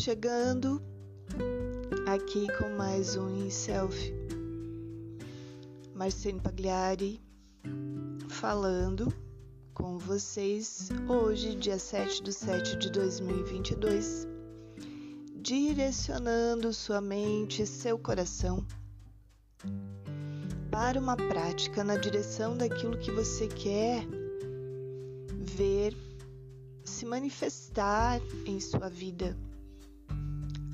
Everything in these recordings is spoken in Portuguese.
chegando aqui com mais um Self. Marcene Pagliari falando com vocês hoje, dia 7 de 7 de 2022, direcionando sua mente seu coração para uma prática na direção daquilo que você quer ver se manifestar em sua vida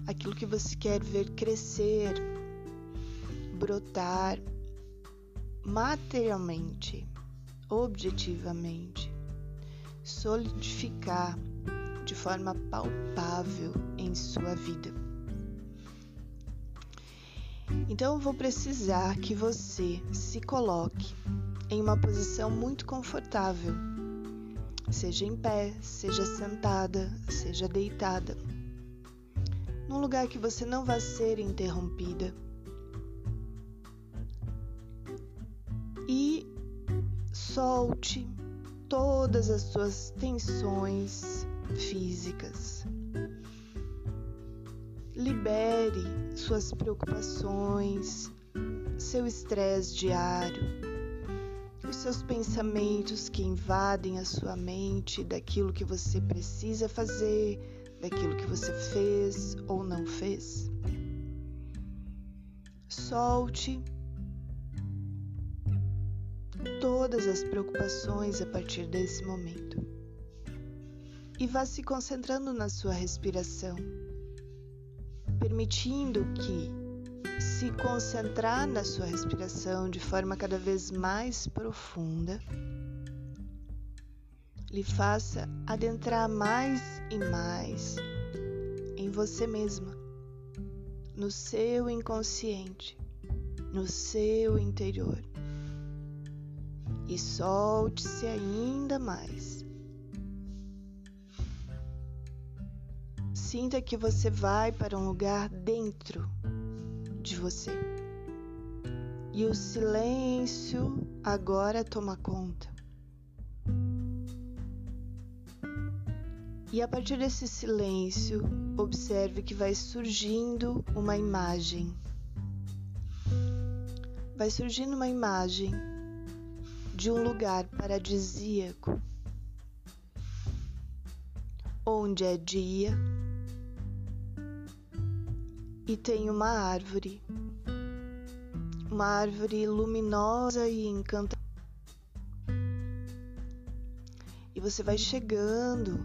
aquilo que você quer ver crescer, brotar materialmente, objetivamente, solidificar de forma palpável em sua vida. Então eu vou precisar que você se coloque em uma posição muito confortável, seja em pé, seja sentada, seja deitada num lugar que você não vai ser interrompida. E solte todas as suas tensões físicas. Libere suas preocupações, seu estresse diário, os seus pensamentos que invadem a sua mente daquilo que você precisa fazer, daquilo que você fez ou não fez. Solte todas as preocupações a partir desse momento e vá se concentrando na sua respiração, permitindo que se concentrar na sua respiração de forma cada vez mais profunda lhe faça adentrar mais e mais em você mesma, no seu inconsciente, no seu interior. E solte-se ainda mais. Sinta que você vai para um lugar dentro de você. E o silêncio agora toma conta. E a partir desse silêncio, observe que vai surgindo uma imagem. Vai surgindo uma imagem de um lugar paradisíaco, onde é dia e tem uma árvore, uma árvore luminosa e encantadora. E você vai chegando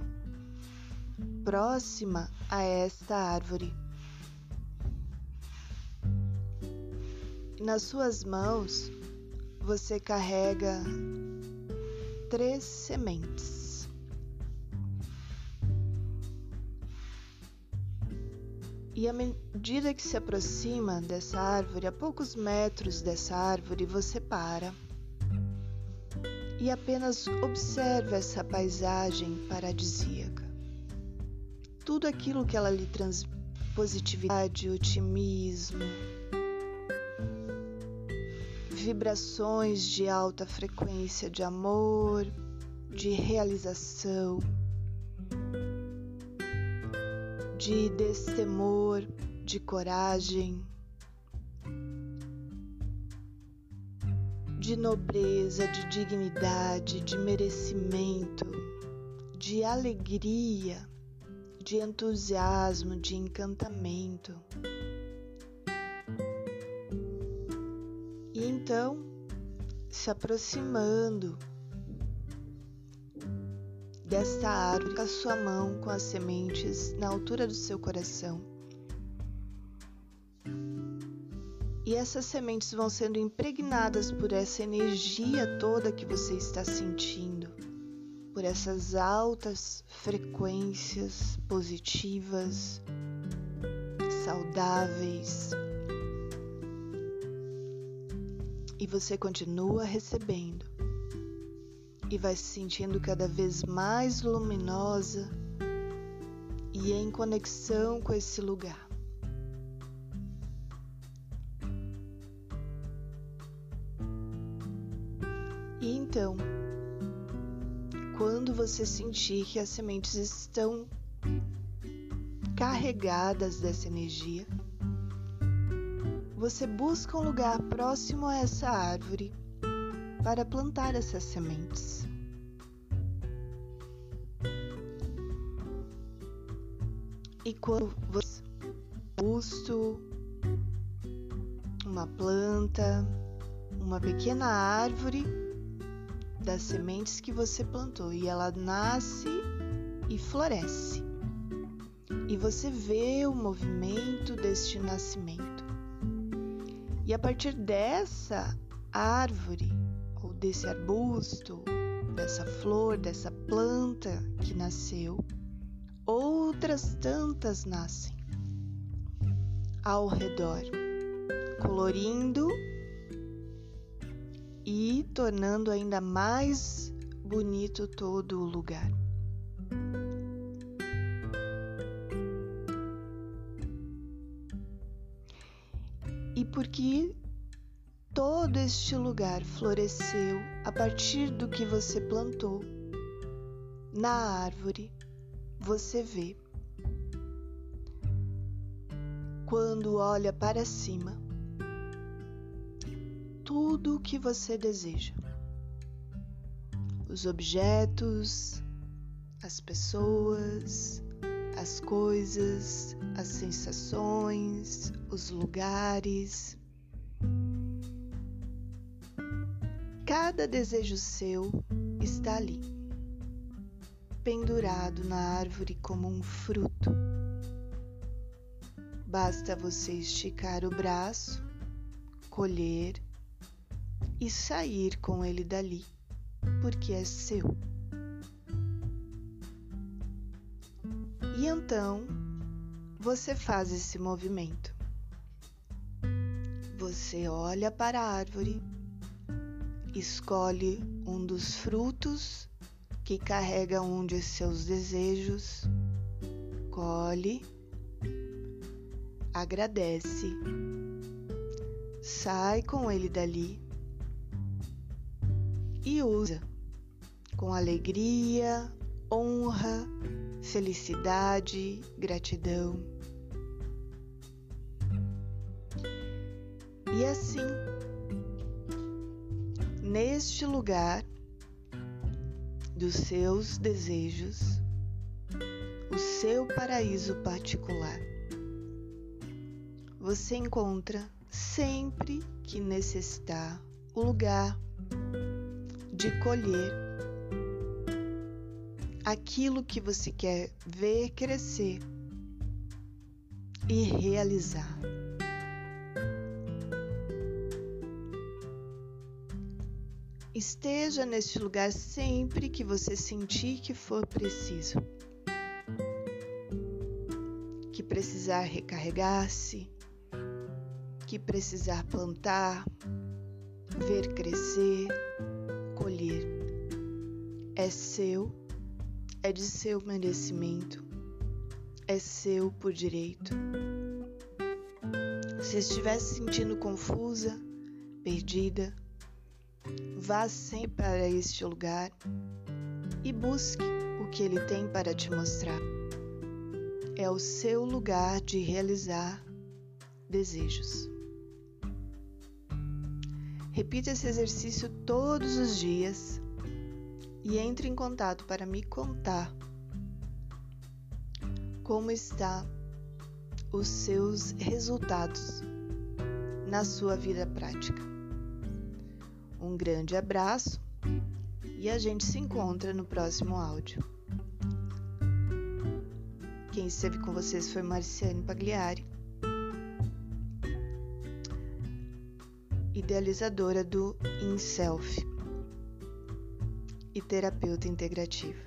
próxima a esta árvore. Nas suas mãos você carrega três sementes. E à medida que se aproxima dessa árvore, a poucos metros dessa árvore, você para e apenas observa essa paisagem paradisíaca tudo aquilo que ela lhe traz positividade, otimismo, vibrações de alta frequência de amor, de realização, de destemor, de coragem, de nobreza, de dignidade, de merecimento, de alegria de entusiasmo, de encantamento. E então, se aproximando desta árvore a sua mão com as sementes na altura do seu coração. E essas sementes vão sendo impregnadas por essa energia toda que você está sentindo por essas altas frequências positivas, saudáveis. E você continua recebendo e vai se sentindo cada vez mais luminosa e em conexão com esse lugar. E então, quando você sentir que as sementes estão carregadas dessa energia, você busca um lugar próximo a essa árvore para plantar essas sementes. E quando você busto, uma planta, uma pequena árvore das sementes que você plantou e ela nasce e floresce. E você vê o movimento deste nascimento. E a partir dessa árvore, ou desse arbusto, dessa flor, dessa planta que nasceu, outras tantas nascem ao redor, colorindo e tornando ainda mais bonito todo o lugar. E porque todo este lugar floresceu a partir do que você plantou na árvore, você vê. Quando olha para cima, tudo o que você deseja. Os objetos, as pessoas, as coisas, as sensações, os lugares. Cada desejo seu está ali, pendurado na árvore como um fruto. Basta você esticar o braço, colher e sair com ele dali, porque é seu. E então você faz esse movimento. Você olha para a árvore, escolhe um dos frutos que carrega um de seus desejos, colhe, agradece, sai com ele dali e usa com alegria, honra, felicidade, gratidão. E assim, neste lugar dos seus desejos, o seu paraíso particular, você encontra sempre que necessitar o lugar de colher aquilo que você quer ver crescer e realizar. Esteja neste lugar sempre que você sentir que for preciso. Que precisar recarregar-se, que precisar plantar, ver crescer colher. É seu, é de seu merecimento, é seu por direito. Se estiver se sentindo confusa, perdida, vá sempre para este lugar e busque o que ele tem para te mostrar. É o seu lugar de realizar desejos. Repita esse exercício todos os dias e entre em contato para me contar como está os seus resultados na sua vida prática. Um grande abraço e a gente se encontra no próximo áudio. Quem esteve com vocês foi Marciane Pagliari. Idealizadora do InSelf e terapeuta integrativa.